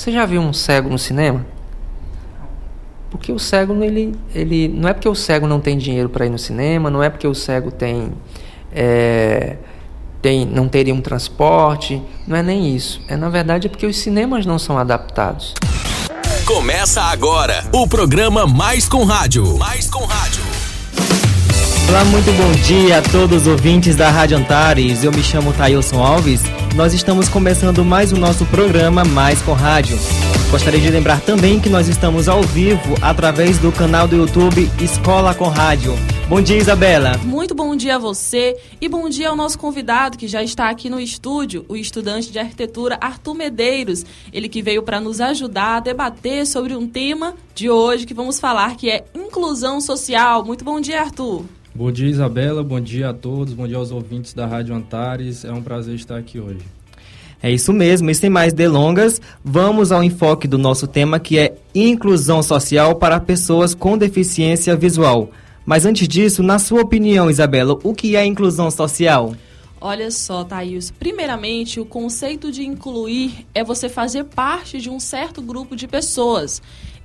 você já viu um cego no cinema? Porque o cego, ele, ele não é porque o cego não tem dinheiro para ir no cinema, não é porque o cego tem, é, tem não teria um transporte, não é nem isso. É na verdade é porque os cinemas não são adaptados. Começa agora o programa Mais com Rádio. Mais com Rádio. Olá, muito bom dia a todos os ouvintes da Rádio Antares. Eu me chamo Tailson Alves. Nós estamos começando mais o nosso programa Mais com Rádio. Gostaria de lembrar também que nós estamos ao vivo através do canal do YouTube Escola com Rádio. Bom dia, Isabela. Muito bom dia a você e bom dia ao nosso convidado que já está aqui no estúdio, o estudante de arquitetura Arthur Medeiros. Ele que veio para nos ajudar a debater sobre um tema de hoje que vamos falar que é inclusão social. Muito bom dia, Arthur. Bom dia, Isabela. Bom dia a todos. Bom dia aos ouvintes da Rádio Antares. É um prazer estar aqui hoje. É isso mesmo, e sem mais delongas, vamos ao enfoque do nosso tema que é inclusão social para pessoas com deficiência visual. Mas antes disso, na sua opinião, Isabela, o que é inclusão social? Olha só, Thaís. Primeiramente, o conceito de incluir é você fazer parte de um certo grupo de pessoas.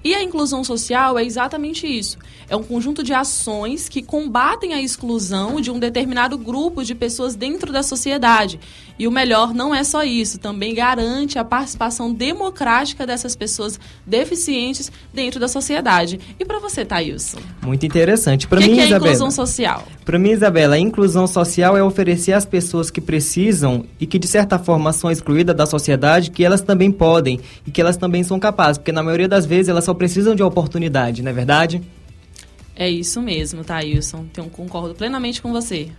E a inclusão social é exatamente isso. É um conjunto de ações que combatem a exclusão de um determinado grupo de pessoas dentro da sociedade. E o melhor não é só isso, também garante a participação democrática dessas pessoas deficientes dentro da sociedade. E para você, Thailson? Muito interessante. Para mim, que é Isabela, inclusão social? Para mim, Isabela, a inclusão social é oferecer às pessoas que precisam e que de certa forma são excluídas da sociedade que elas também podem e que elas também são capazes, porque na maioria das vezes elas só precisam de oportunidade, não é verdade? É isso mesmo, Thailson. Então, concordo plenamente com você.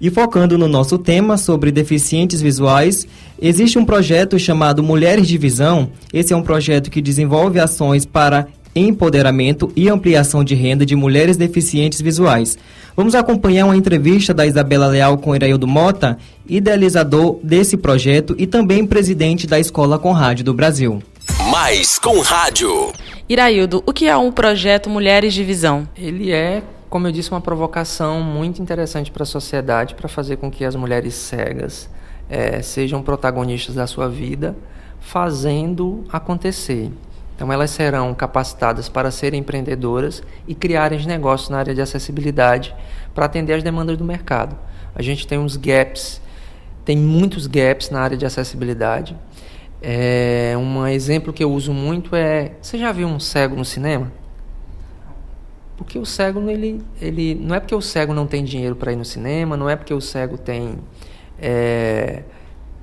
E focando no nosso tema sobre deficientes visuais, existe um projeto chamado Mulheres de Visão. Esse é um projeto que desenvolve ações para empoderamento e ampliação de renda de mulheres deficientes visuais. Vamos acompanhar uma entrevista da Isabela Leal com Iraildo Mota, idealizador desse projeto e também presidente da Escola com Rádio do Brasil. Mais com Rádio. Iraildo, o que é um projeto Mulheres de Visão? Ele é, como eu disse, uma provocação muito interessante para a sociedade para fazer com que as mulheres cegas é, sejam protagonistas da sua vida, fazendo acontecer. Então, elas serão capacitadas para serem empreendedoras e criarem negócios na área de acessibilidade para atender às demandas do mercado. A gente tem uns gaps, tem muitos gaps na área de acessibilidade. É, um exemplo que eu uso muito é: você já viu um cego no cinema? Porque o cego, ele, ele não é porque o cego não tem dinheiro para ir no cinema, não é porque o cego tem. É,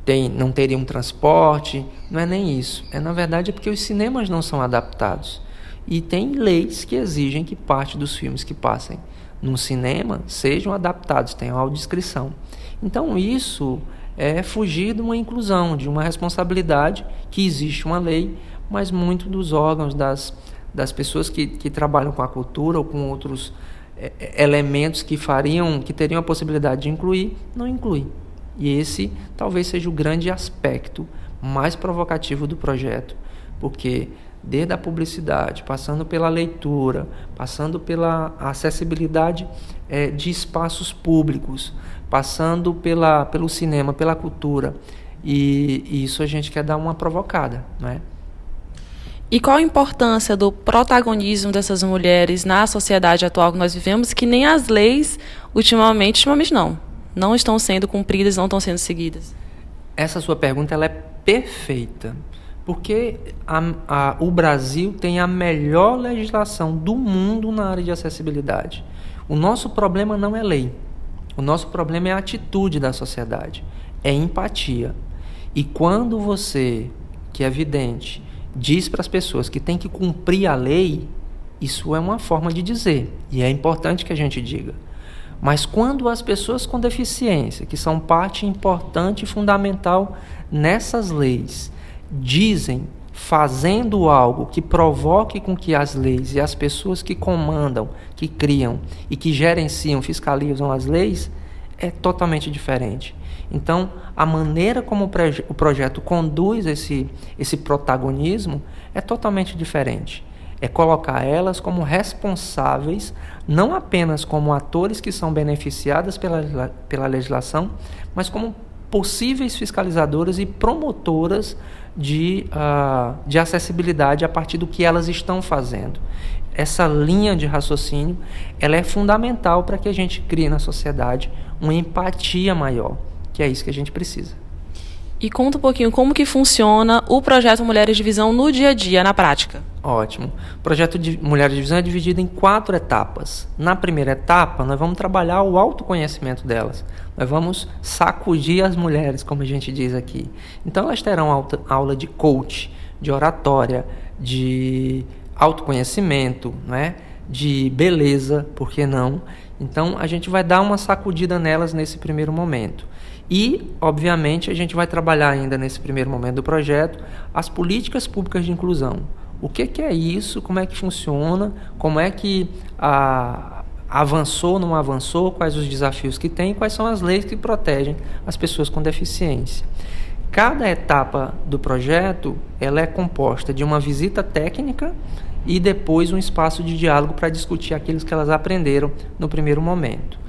tem, não teria um transporte, não é nem isso. É na verdade é porque os cinemas não são adaptados. E tem leis que exigem que parte dos filmes que passem no cinema sejam adaptados, tenham audiodescrição. Então isso é fugir de uma inclusão, de uma responsabilidade que existe uma lei, mas muito dos órgãos, das, das pessoas que, que trabalham com a cultura ou com outros é, elementos que fariam, que teriam a possibilidade de incluir, não inclui. E esse talvez seja o grande aspecto mais provocativo do projeto, porque desde a publicidade, passando pela leitura, passando pela acessibilidade é, de espaços públicos, passando pela, pelo cinema, pela cultura, e, e isso a gente quer dar uma provocada, não é? E qual a importância do protagonismo dessas mulheres na sociedade atual que nós vivemos, que nem as leis, ultimamente, ultimamente não, não estão sendo cumpridas, não estão sendo seguidas? Essa sua pergunta ela é perfeita, porque a, a, o Brasil tem a melhor legislação do mundo na área de acessibilidade. O nosso problema não é lei, o nosso problema é a atitude da sociedade, é empatia. E quando você, que é vidente, diz para as pessoas que tem que cumprir a lei, isso é uma forma de dizer, e é importante que a gente diga. Mas quando as pessoas com deficiência, que são parte importante e fundamental nessas leis, dizem, fazendo algo que provoque com que as leis e as pessoas que comandam, que criam e que gerenciam, fiscalizam as leis, é totalmente diferente. Então, a maneira como o projeto conduz esse, esse protagonismo é totalmente diferente é colocar elas como responsáveis, não apenas como atores que são beneficiadas pela, pela legislação, mas como possíveis fiscalizadoras e promotoras de, uh, de acessibilidade a partir do que elas estão fazendo. Essa linha de raciocínio ela é fundamental para que a gente crie na sociedade uma empatia maior, que é isso que a gente precisa. E conta um pouquinho como que funciona o projeto Mulheres de Visão no dia a dia, na prática. Ótimo. O projeto de Mulheres de Visão é dividido em quatro etapas. Na primeira etapa, nós vamos trabalhar o autoconhecimento delas. Nós vamos sacudir as mulheres, como a gente diz aqui. Então, elas terão aula de coach, de oratória, de autoconhecimento, né? De beleza, por que não? Então, a gente vai dar uma sacudida nelas nesse primeiro momento. E, obviamente, a gente vai trabalhar ainda nesse primeiro momento do projeto as políticas públicas de inclusão. O que, que é isso? Como é que funciona? Como é que a, avançou, não avançou? Quais os desafios que tem? Quais são as leis que protegem as pessoas com deficiência? Cada etapa do projeto ela é composta de uma visita técnica e depois um espaço de diálogo para discutir aquilo que elas aprenderam no primeiro momento.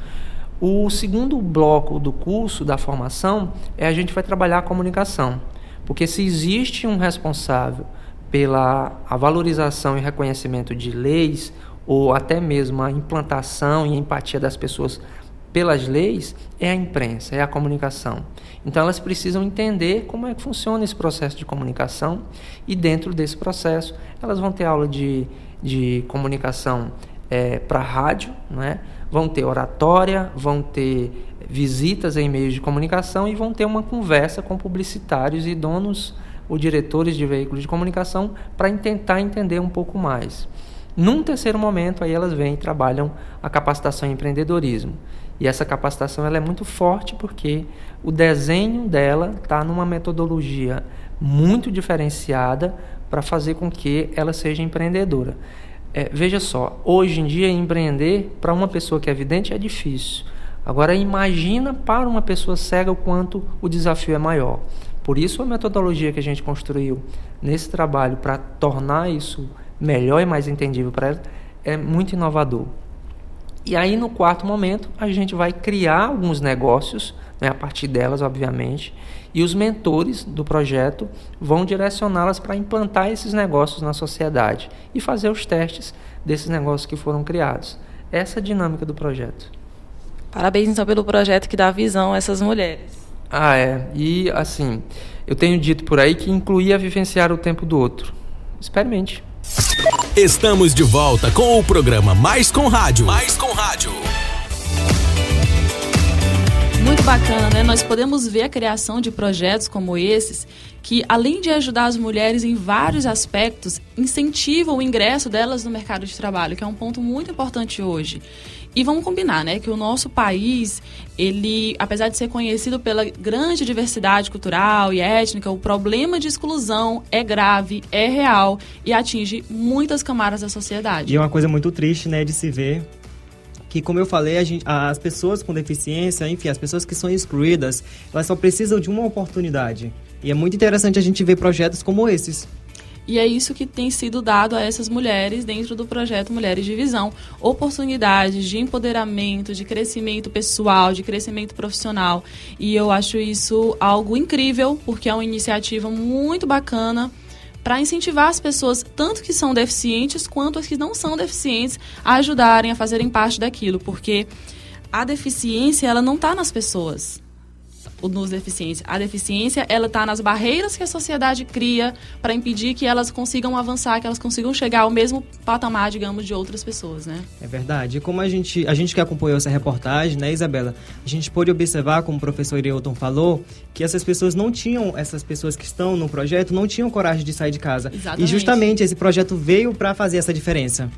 O segundo bloco do curso, da formação, é a gente vai trabalhar a comunicação. Porque se existe um responsável pela a valorização e reconhecimento de leis, ou até mesmo a implantação e empatia das pessoas pelas leis, é a imprensa, é a comunicação. Então elas precisam entender como é que funciona esse processo de comunicação e dentro desse processo elas vão ter aula de, de comunicação é, para rádio, né? vão ter oratória, vão ter visitas em meios de comunicação e vão ter uma conversa com publicitários e donos ou diretores de veículos de comunicação para tentar entender um pouco mais. Num terceiro momento, aí elas vêm e trabalham a capacitação em empreendedorismo. E essa capacitação ela é muito forte porque o desenho dela está numa metodologia muito diferenciada para fazer com que ela seja empreendedora. É, veja só, hoje em dia empreender para uma pessoa que é vidente é difícil. Agora imagina para uma pessoa cega o quanto o desafio é maior. Por isso a metodologia que a gente construiu nesse trabalho para tornar isso melhor e mais entendível para ela é muito inovador. E aí no quarto momento a gente vai criar alguns negócios, né, a partir delas, obviamente, e os mentores do projeto vão direcioná-las para implantar esses negócios na sociedade e fazer os testes desses negócios que foram criados. Essa é a dinâmica do projeto. Parabéns então pelo projeto que dá visão a essas mulheres. Ah, é. E assim, eu tenho dito por aí que incluía vivenciar o tempo do outro. Experimente. Estamos de volta com o programa Mais com Rádio. Mais com Rádio. Muito bacana, né? Nós podemos ver a criação de projetos como esses que, além de ajudar as mulheres em vários aspectos, incentivam o ingresso delas no mercado de trabalho, que é um ponto muito importante hoje. E vamos combinar, né, que o nosso país, ele, apesar de ser conhecido pela grande diversidade cultural e étnica, o problema de exclusão é grave, é real e atinge muitas camadas da sociedade. E é uma coisa muito triste, né, de se ver que, como eu falei, gente, as pessoas com deficiência, enfim, as pessoas que são excluídas, elas só precisam de uma oportunidade. E é muito interessante a gente ver projetos como esses. E é isso que tem sido dado a essas mulheres dentro do projeto Mulheres de Visão. Oportunidades de empoderamento, de crescimento pessoal, de crescimento profissional. E eu acho isso algo incrível, porque é uma iniciativa muito bacana para incentivar as pessoas, tanto que são deficientes quanto as que não são deficientes, a ajudarem a fazerem parte daquilo, porque a deficiência ela não está nas pessoas nos deficientes. A deficiência, ela está nas barreiras que a sociedade cria para impedir que elas consigam avançar, que elas consigam chegar ao mesmo patamar, digamos, de outras pessoas, né? É verdade. E como a gente, a gente que acompanhou essa reportagem, né, Isabela, a gente pôde observar, como o professor Ireuton falou, que essas pessoas não tinham, essas pessoas que estão no projeto, não tinham coragem de sair de casa. Exatamente. E justamente esse projeto veio para fazer essa diferença.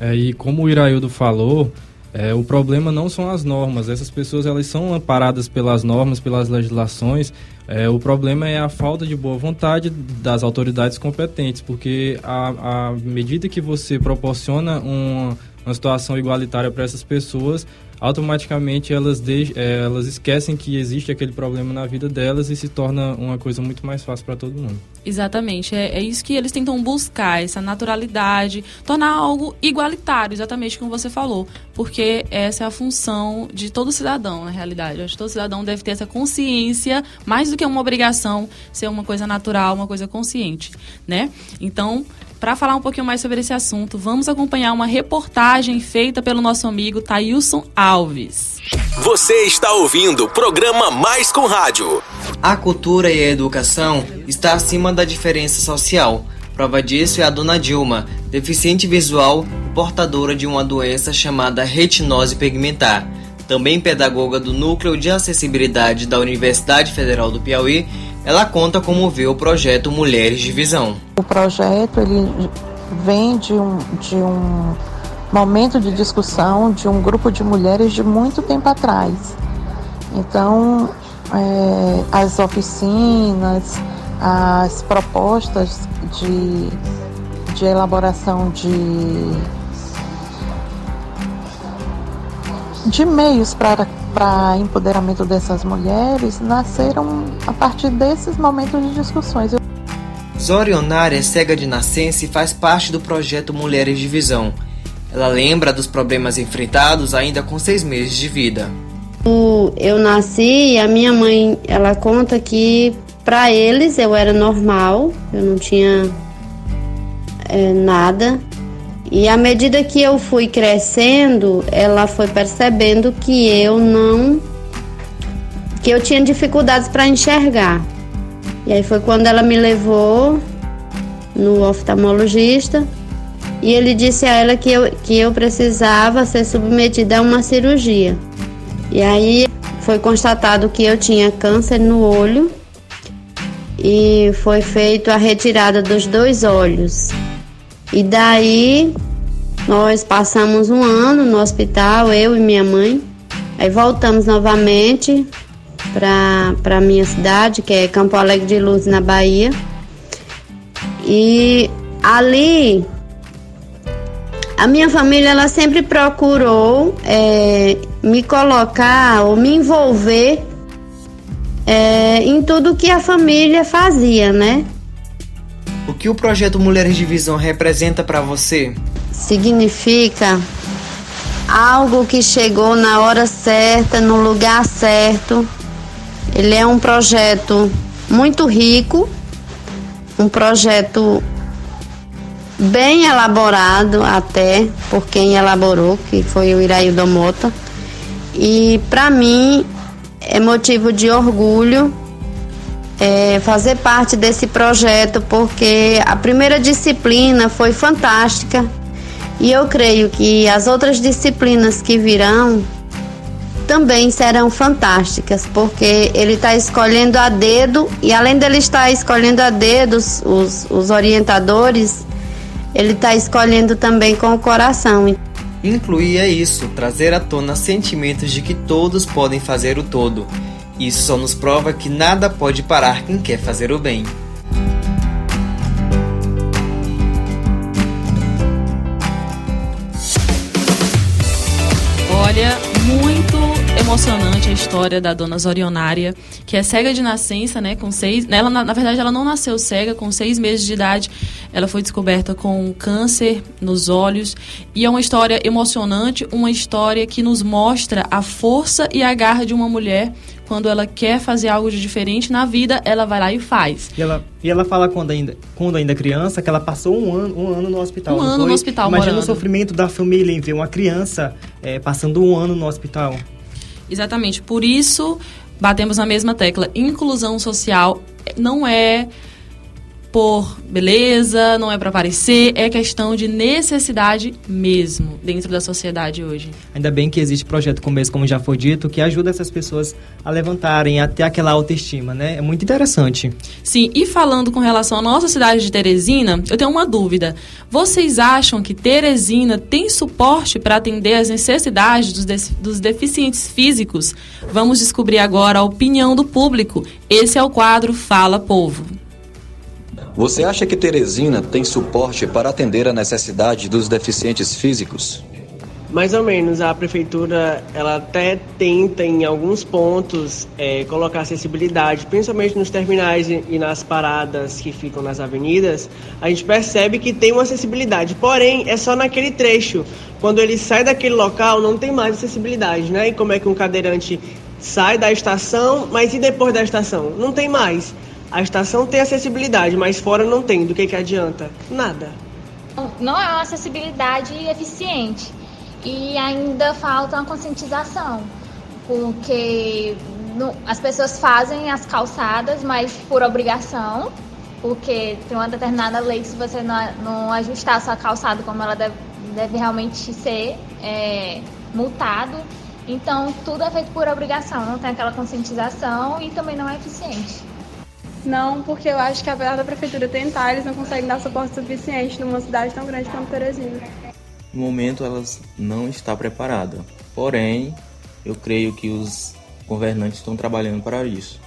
É, e como o Iraildo falou, é, o problema não são as normas, essas pessoas elas são amparadas pelas normas, pelas legislações. É, o problema é a falta de boa vontade das autoridades competentes, porque à medida que você proporciona uma, uma situação igualitária para essas pessoas, automaticamente elas, de, é, elas esquecem que existe aquele problema na vida delas e se torna uma coisa muito mais fácil para todo mundo. Exatamente, é, é, isso que eles tentam buscar, essa naturalidade, tornar algo igualitário, exatamente como você falou, porque essa é a função de todo cidadão, na realidade. acho que todo cidadão deve ter essa consciência, mais do que uma obrigação, ser uma coisa natural, uma coisa consciente, né? Então, para falar um pouquinho mais sobre esse assunto, vamos acompanhar uma reportagem feita pelo nosso amigo Tailson Alves. Você está ouvindo o programa Mais com Rádio. A cultura e a educação está acima da diferença social. Prova disso é a dona Dilma, deficiente visual e portadora de uma doença chamada retinose pigmentar. Também pedagoga do Núcleo de Acessibilidade da Universidade Federal do Piauí, ela conta como vê o projeto Mulheres de Visão. O projeto ele vem de um, de um momento de discussão de um grupo de mulheres de muito tempo atrás. Então, é, as oficinas, as propostas de, de elaboração de, de meios para para empoderamento dessas mulheres nasceram a partir desses momentos de discussões. Zorionária é cega de nascença e faz parte do projeto Mulheres de Visão. Ela lembra dos problemas enfrentados ainda com seis meses de vida. Eu nasci e a minha mãe, ela conta que para eles eu era normal, eu não tinha é, nada. E à medida que eu fui crescendo, ela foi percebendo que eu não que eu tinha dificuldades para enxergar. E aí foi quando ela me levou no oftalmologista e ele disse a ela que eu, que eu precisava ser submetida a uma cirurgia. E aí foi constatado que eu tinha câncer no olho e foi feita a retirada dos dois olhos. E daí nós passamos um ano no hospital, eu e minha mãe. Aí voltamos novamente para minha cidade, que é Campo Alegre de Luz, na Bahia. E ali a minha família ela sempre procurou é, me colocar ou me envolver é, em tudo que a família fazia, né? O que o projeto Mulheres de Visão representa para você? Significa algo que chegou na hora certa, no lugar certo. Ele é um projeto muito rico, um projeto bem elaborado até por quem elaborou, que foi o Iraildo Mota. E para mim é motivo de orgulho é, fazer parte desse projeto, porque a primeira disciplina foi fantástica e eu creio que as outras disciplinas que virão também serão fantásticas, porque ele está escolhendo a dedo e além dele estar escolhendo a dedo os, os, os orientadores, ele está escolhendo também com o coração. Incluir é isso, trazer à tona sentimentos de que todos podem fazer o todo isso só nos prova que nada pode parar quem quer fazer o bem. Olha, emocionante a história da dona Zorionária, que é cega de nascença, né? Com seis. Ela, na, na, verdade, ela não nasceu cega, com seis meses de idade. Ela foi descoberta com câncer nos olhos. E é uma história emocionante, uma história que nos mostra a força e a garra de uma mulher quando ela quer fazer algo de diferente na vida, ela vai lá e faz. E ela, e ela fala quando ainda, quando ainda criança que ela passou um ano, um ano no hospital. Um ano foi? no hospital, Imagina morando. o sofrimento da família em ver uma criança é, passando um ano no hospital. Exatamente. Por isso, batemos na mesma tecla. Inclusão social não é por beleza, não é para aparecer, é questão de necessidade mesmo dentro da sociedade hoje. Ainda bem que existe projeto como esse, como já foi dito, que ajuda essas pessoas a levantarem, a ter aquela autoestima, né? É muito interessante. Sim, e falando com relação à nossa cidade de Teresina, eu tenho uma dúvida. Vocês acham que Teresina tem suporte para atender as necessidades dos, de dos deficientes físicos? Vamos descobrir agora a opinião do público. Esse é o quadro Fala Povo. Você acha que Teresina tem suporte para atender a necessidade dos deficientes físicos? Mais ou menos, a prefeitura ela até tenta em alguns pontos é, colocar acessibilidade, principalmente nos terminais e nas paradas que ficam nas avenidas. A gente percebe que tem uma acessibilidade, porém é só naquele trecho. Quando ele sai daquele local, não tem mais acessibilidade, né? E como é que um cadeirante sai da estação, mas e depois da estação? Não tem mais. A estação tem acessibilidade, mas fora não tem. Do que, que adianta? Nada. Não é uma acessibilidade eficiente e ainda falta uma conscientização, porque as pessoas fazem as calçadas, mas por obrigação, porque tem uma determinada lei que se você não, não ajustar a sua calçada como ela deve, deve realmente ser é, multado. Então tudo é feito por obrigação, não tem aquela conscientização e também não é eficiente. Não, porque eu acho que apesar da prefeitura tentar, eles não conseguem dar suporte suficiente numa cidade tão grande como Teresina. No momento elas não está preparada. Porém, eu creio que os governantes estão trabalhando para isso.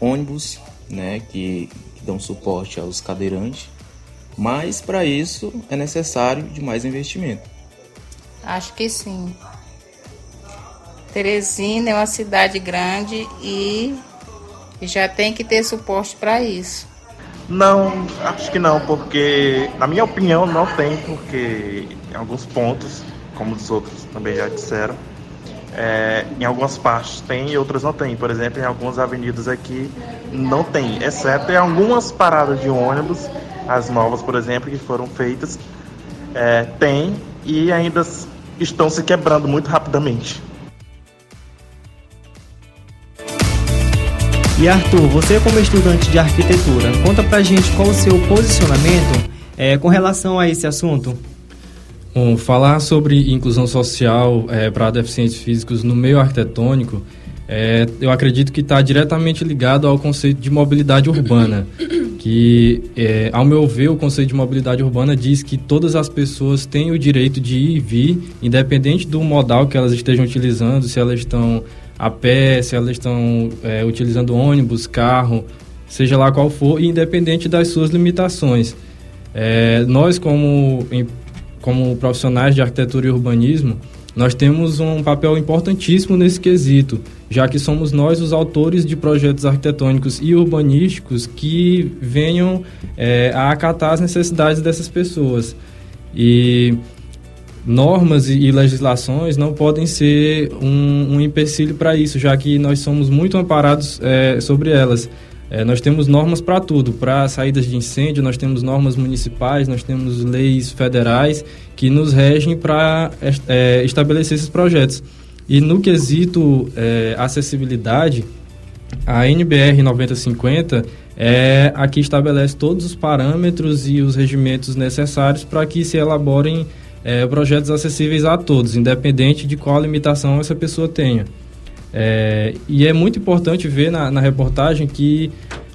Ônibus, né, que, que dão suporte aos cadeirantes, mas para isso é necessário de mais investimento. Acho que sim. Teresina é uma cidade grande e já tem que ter suporte para isso. Não, acho que não, porque, na minha opinião, não tem, porque em alguns pontos, como os outros também já disseram, é, em algumas partes tem e outras não tem. Por exemplo, em algumas avenidas aqui não tem, exceto em algumas paradas de ônibus, as novas, por exemplo, que foram feitas, é, tem e ainda estão se quebrando muito rapidamente. E Arthur, você como estudante de arquitetura, conta pra gente qual o seu posicionamento é, com relação a esse assunto. Bom, falar sobre inclusão social é, para deficientes físicos no meio arquitetônico, é, eu acredito que está diretamente ligado ao conceito de mobilidade urbana, que, é, ao meu ver, o conceito de mobilidade urbana diz que todas as pessoas têm o direito de ir e vir, independente do modal que elas estejam utilizando, se elas estão a pé, se elas estão é, utilizando ônibus, carro, seja lá qual for, independente das suas limitações. É, nós, como, como profissionais de arquitetura e urbanismo, nós temos um papel importantíssimo nesse quesito, já que somos nós os autores de projetos arquitetônicos e urbanísticos que venham é, a acatar as necessidades dessas pessoas. E normas e, legislações não podem ser um, um empecilho para isso, já que nós somos muito amparados é, sobre elas. É, nós temos normas para tudo, para saídas de incêndio, nós temos normas municipais, nós temos leis federais que nos regem para é, estabelecer esses projetos. E no quesito é, acessibilidade, a NBR 9050 é a que estabelece todos os parâmetros e os regimentos necessários para que se elaborem é, projetos acessíveis a todos, independente de qual limitação essa pessoa tenha. É, e é muito importante ver na, na reportagem que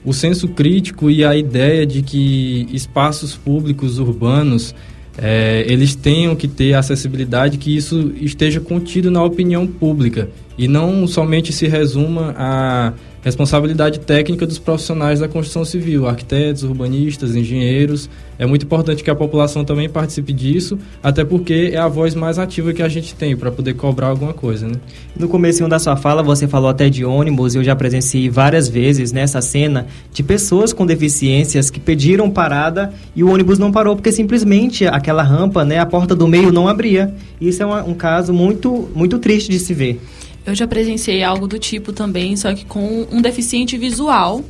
o senso crítico e a ideia de que espaços públicos urbanos é, eles tenham que ter acessibilidade, que isso esteja contido na opinião pública e não somente se resuma a responsabilidade técnica dos profissionais da construção civil, arquitetos, urbanistas, engenheiros. É muito importante que a população também participe disso, até porque é a voz mais ativa que a gente tem para poder cobrar alguma coisa, né? No começo da sua fala, você falou até de ônibus, eu já presenciei várias vezes nessa cena de pessoas com deficiências que pediram parada e o ônibus não parou porque simplesmente aquela rampa, né, a porta do meio não abria. Isso é um, um caso muito muito triste de se ver. Eu já presenciei algo do tipo também, só que com um deficiente visual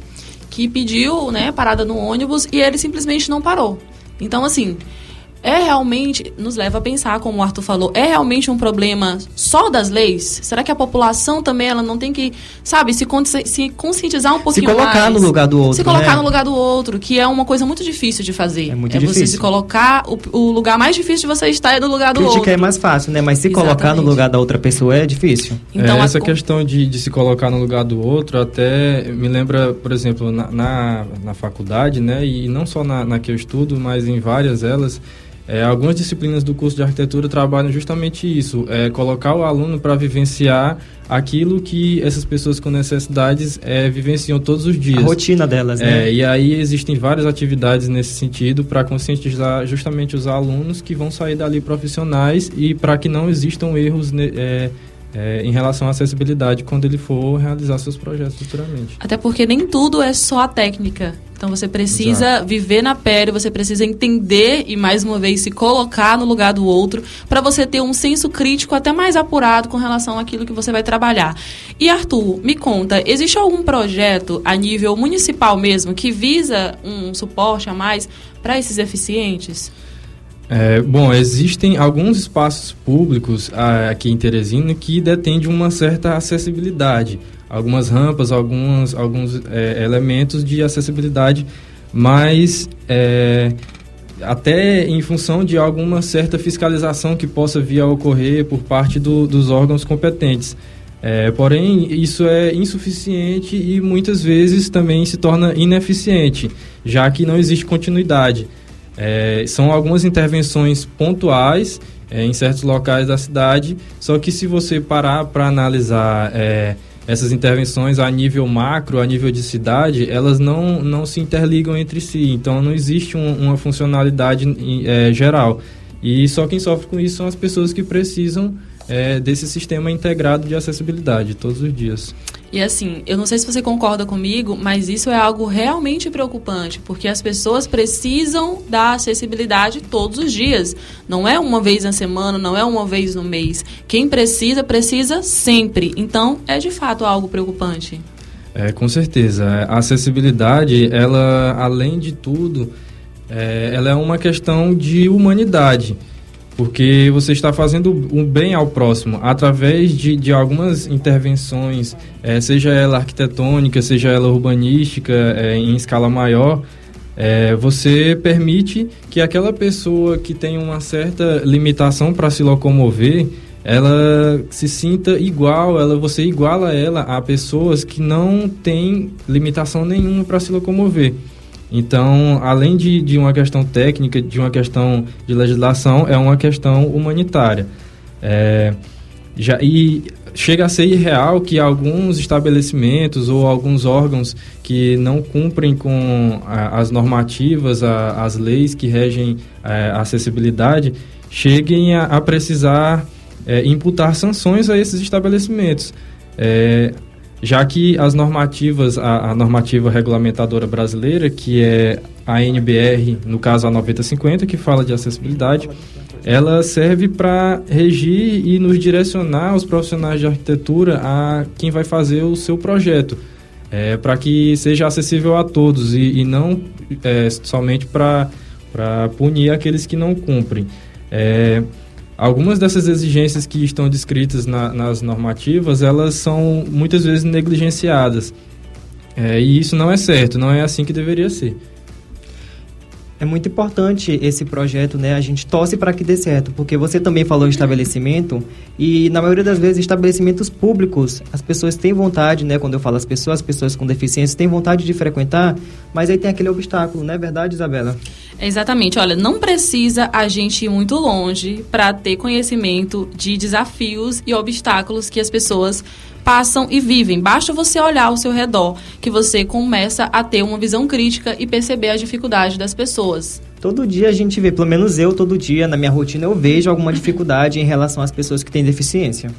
que pediu, né, parada no ônibus e ele simplesmente não parou. Então, assim, é realmente, nos leva a pensar, como o Arthur falou, é realmente um problema só das leis? Será que a população também ela não tem que, sabe, se, se conscientizar um pouquinho mais? Se colocar mais, no lugar do outro, Se colocar né? no lugar do outro, que é uma coisa muito difícil de fazer. É muito é difícil. você se colocar, o, o, lugar mais difícil de você estar é do lugar do Crítica outro. é mais fácil, né? Mas se Exatamente. colocar no lugar da outra pessoa é difícil. Então, é, essa a... questão de, de se colocar no lugar do outro até me lembra, por exemplo, na, na, na faculdade, né? E não só na, na que eu estudo, mas em várias elas é, algumas disciplinas do curso de arquitetura trabalham justamente isso, é colocar o aluno para vivenciar aquilo que essas pessoas com necessidades é, vivenciam todos os dias. A rotina delas, né? É, e aí existem várias atividades nesse sentido para conscientizar justamente os alunos que vão sair dali profissionais e para que não existam erros é, é, em relação à acessibilidade quando ele for realizar seus projetos futuramente. Até porque nem tudo é só a técnica. Então você precisa Exato. viver na pele, você precisa entender e mais uma vez se colocar no lugar do outro para você ter um senso crítico até mais apurado com relação àquilo que você vai trabalhar. E Arthur, me conta, existe algum projeto a nível municipal mesmo que visa um suporte a mais para esses deficientes? É, bom, existem alguns espaços públicos ah, aqui em Teresina que detêm de uma certa acessibilidade algumas rampas, alguns, alguns é, elementos de acessibilidade, mas é, até em função de alguma certa fiscalização que possa vir a ocorrer por parte do, dos órgãos competentes. É, porém, isso é insuficiente e muitas vezes também se torna ineficiente, já que não existe continuidade. É, são algumas intervenções pontuais é, em certos locais da cidade, só que se você parar para analisar é, essas intervenções a nível macro, a nível de cidade, elas não, não se interligam entre si. Então, não existe um, uma funcionalidade é, geral. E só quem sofre com isso são as pessoas que precisam é, desse sistema integrado de acessibilidade todos os dias. E assim, eu não sei se você concorda comigo, mas isso é algo realmente preocupante, porque as pessoas precisam da acessibilidade todos os dias. Não é uma vez na semana, não é uma vez no mês. Quem precisa, precisa sempre. Então, é de fato algo preocupante. É, com certeza. A acessibilidade, ela, além de tudo, é, ela é uma questão de humanidade porque você está fazendo um bem ao próximo através de, de algumas intervenções, é, seja ela arquitetônica, seja ela urbanística, é, em escala maior, é, você permite que aquela pessoa que tem uma certa limitação para se locomover, ela se sinta igual, ela você iguala ela a pessoas que não têm limitação nenhuma para se locomover. Então, além de, de uma questão técnica, de uma questão de legislação, é uma questão humanitária. É, já, e chega a ser irreal que alguns estabelecimentos ou alguns órgãos que não cumprem com a, as normativas, a, as leis que regem é, a acessibilidade, cheguem a, a precisar é, imputar sanções a esses estabelecimentos. É, já que as normativas, a, a, normativa regulamentadora brasileira, que é a NBR, no caso a 9050, que fala de acessibilidade, ela serve para regir e nos direcionar os profissionais de arquitetura a quem vai fazer o seu projeto, é, para que seja acessível a todos e, e não é, somente para punir aqueles que não cumprem. É, Algumas dessas exigências que estão descritas na, nas normativas, elas são muitas vezes negligenciadas. É, e isso não é certo, não é assim que deveria ser. É muito importante esse projeto, né? A gente torce para que dê certo, porque você também falou em estabelecimento e na maioria das vezes estabelecimentos públicos, as pessoas têm vontade, né? Quando eu falo as pessoas, as pessoas com deficiência têm vontade de frequentar, mas aí tem aquele obstáculo, não é verdade, Isabela? Exatamente. Olha, não precisa a gente ir muito longe para ter conhecimento de desafios e obstáculos que as pessoas passam e vivem. Basta você olhar ao seu redor que você começa a ter uma visão crítica e perceber a dificuldade das pessoas. Todo dia a gente vê, pelo menos eu, todo dia, na minha rotina, eu vejo alguma dificuldade em relação às pessoas que têm deficiência.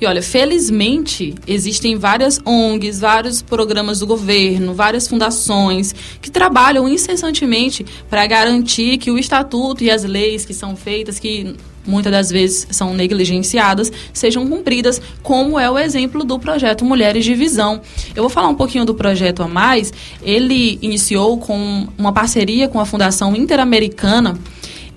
E olha, felizmente existem várias ONGs, vários programas do governo, várias fundações que trabalham incessantemente para garantir que o estatuto e as leis que são feitas, que muitas das vezes são negligenciadas, sejam cumpridas, como é o exemplo do projeto Mulheres de Visão. Eu vou falar um pouquinho do projeto a mais. Ele iniciou com uma parceria com a Fundação Interamericana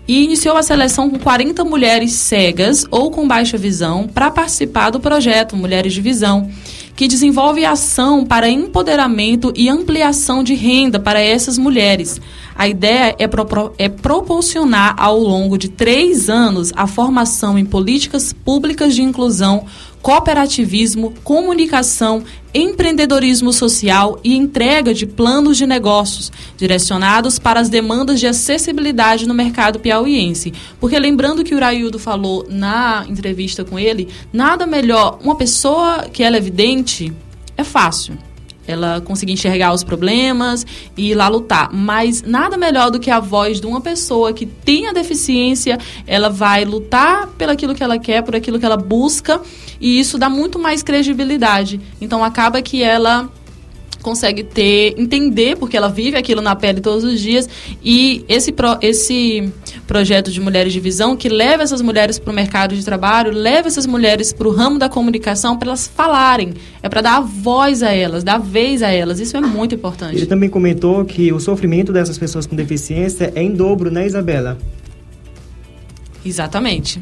e iniciou a seleção com 40 mulheres cegas ou com baixa visão para participar do projeto Mulheres de Visão, que desenvolve ação para empoderamento e ampliação de renda para essas mulheres. A ideia é, pro, é proporcionar ao longo de três anos a formação em políticas públicas de inclusão cooperativismo, comunicação, empreendedorismo social e entrega de planos de negócios direcionados para as demandas de acessibilidade no mercado piauiense. Porque lembrando que o Raildo falou na entrevista com ele, nada melhor, uma pessoa que ela é evidente é fácil ela conseguir enxergar os problemas e ir lá lutar. Mas nada melhor do que a voz de uma pessoa que tem a deficiência, ela vai lutar pelo aquilo que ela quer, por aquilo que ela busca, e isso dá muito mais credibilidade. Então acaba que ela consegue ter, entender, porque ela vive aquilo na pele todos os dias, e esse, pro, esse projeto de Mulheres de Visão, que leva essas mulheres para o mercado de trabalho, leva essas mulheres para o ramo da comunicação para elas falarem, é para dar voz a elas, dar vez a elas, isso é muito importante. Ele também comentou que o sofrimento dessas pessoas com deficiência é em dobro, né, Isabela? Exatamente.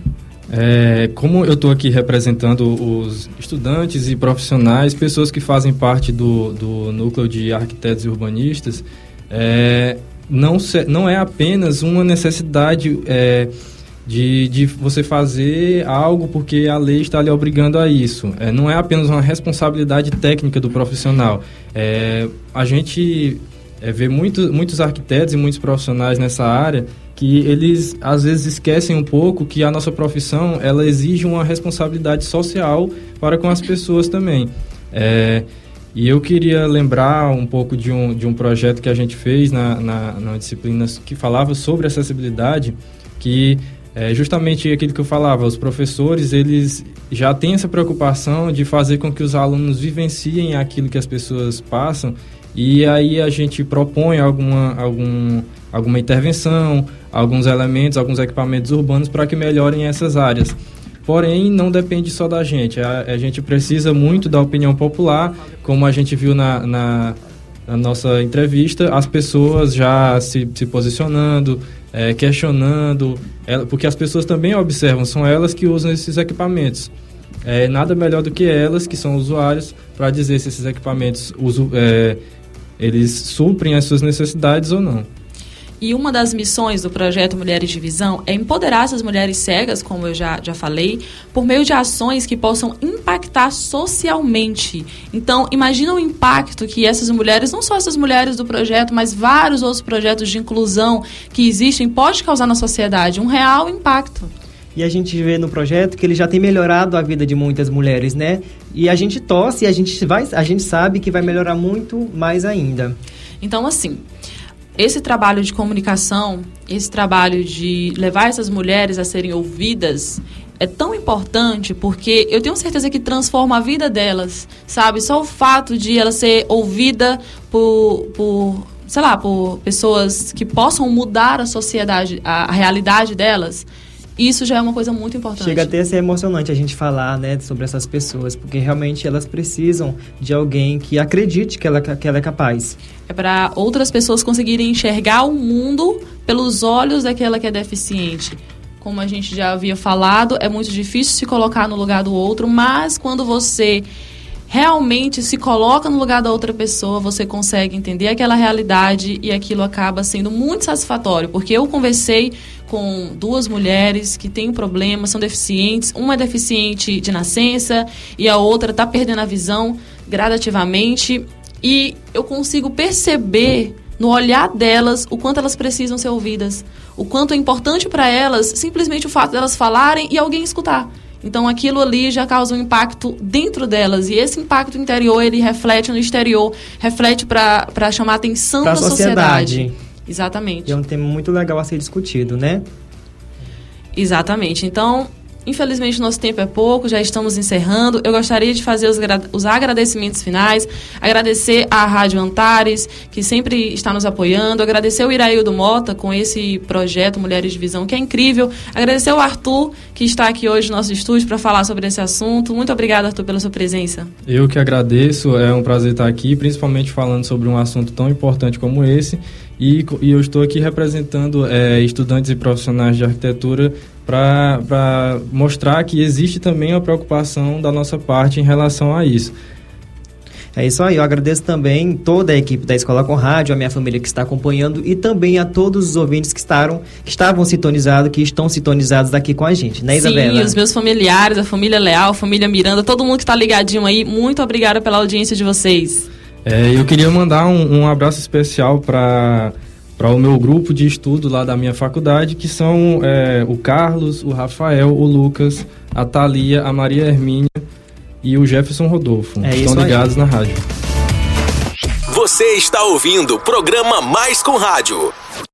É, como eu estou aqui representando os estudantes e profissionais, pessoas que fazem parte do, do núcleo de arquitetos e urbanistas, é, não, se, não é apenas uma necessidade é, de, de você fazer algo porque a lei está lhe obrigando a isso. É, não é apenas uma responsabilidade técnica do profissional. É, a gente é, vê muito, muitos arquitetos e muitos profissionais nessa área que eles às vezes esquecem um pouco que a nossa profissão ela exige uma responsabilidade social para com as pessoas também. É, e eu queria lembrar um pouco de um, de um projeto que a gente fez na, na, na disciplina que falava sobre acessibilidade, que é justamente aquilo que eu falava, os professores eles já têm essa preocupação de fazer com que os alunos vivenciem aquilo que as pessoas passam e aí a gente propõe alguma, algum, alguma intervenção, alguns elementos, alguns equipamentos urbanos para que melhorem essas áreas. Porém, não depende só da gente. A, a, gente precisa muito da opinião popular, como a gente viu na, na, na nossa entrevista, as pessoas já se, se posicionando, é, questionando, é, porque as pessoas também observam, são elas que usam esses equipamentos. É, nada melhor do que elas, que são usuários, para dizer se esses equipamentos uso, é, eles suprem as suas necessidades ou não. E uma das missões do projeto Mulheres de Visão é empoderar essas mulheres cegas, como eu já, já falei, por meio de ações que possam impactar socialmente. Então, imagina o impacto que essas mulheres, não só essas mulheres do projeto, mas vários outros projetos de inclusão que existem, pode causar na sociedade um real impacto. E a gente vê no projeto que ele já tem melhorado a vida de muitas mulheres, né? E a gente torce e a gente, vai, a gente sabe que vai melhorar muito mais ainda. Então, assim, esse trabalho de comunicação, esse trabalho de levar essas mulheres a serem ouvidas, é tão importante porque eu tenho certeza que transforma a vida delas, sabe? Só o fato de ela ser ouvida por, por sei lá, por pessoas que possam mudar a sociedade, a, a realidade delas isso já é uma coisa muito importante. Chega até a ser emocionante a gente falar, né, sobre essas pessoas, porque realmente elas precisam de alguém que acredite que ela, que ela é capaz. É para outras pessoas conseguirem enxergar o mundo pelos olhos daquela que é deficiente. Como a gente já havia falado, é muito difícil se colocar no lugar do outro, mas quando você realmente se coloca no lugar da outra pessoa, você consegue entender aquela realidade e aquilo acaba sendo muito satisfatório, porque eu conversei com duas mulheres que têm um problema, são deficientes, uma é deficiente de nascença e a outra está perdendo a visão gradativamente e eu consigo perceber no olhar delas o quanto elas precisam ser ouvidas, o quanto é importante para elas simplesmente o fato delas falarem e alguém escutar. Então aquilo ali já causa um impacto dentro delas e esse impacto interior ele reflete no exterior, reflete para chamar atenção pra da sociedade. sociedade. Exatamente. E é um tema muito legal a ser discutido, né? Exatamente. Então, Infelizmente, nosso tempo é pouco, já estamos encerrando. Eu gostaria de fazer os, os, agradecimentos finais, agradecer à Rádio Antares, que sempre está nos apoiando, agradecer o Iraildo Mota com esse projeto Mulheres de Visão, que é incrível, agradecer o Arthur, que está aqui hoje no nosso estúdio para falar sobre esse assunto. Muito obrigada, Arthur, pela sua presença. Eu que agradeço, é um prazer estar aqui, principalmente falando sobre um assunto tão importante como esse. E, e eu estou aqui representando é, estudantes e profissionais de arquitetura para mostrar que existe também a preocupação da nossa parte em relação a isso. É isso aí, eu agradeço também toda a equipe da Escola com Rádio, a minha família que está acompanhando e também a todos os ouvintes que, estavam, que estavam sintonizados, que estão sintonizados aqui com a gente, né Isabela? Sim, os meus familiares, a família Leal, a família Miranda, todo mundo que está ligadinho aí, muito obrigada pela audiência de vocês. É, eu queria mandar um, um abraço especial para para o meu grupo de estudo lá da minha faculdade, que são é, o Carlos, o Rafael, o Lucas, a Thalia, a Maria Hermínia e o Jefferson Rodolfo. É Estão ligados aí. na rádio. Você está ouvindo o programa Mais com Rádio.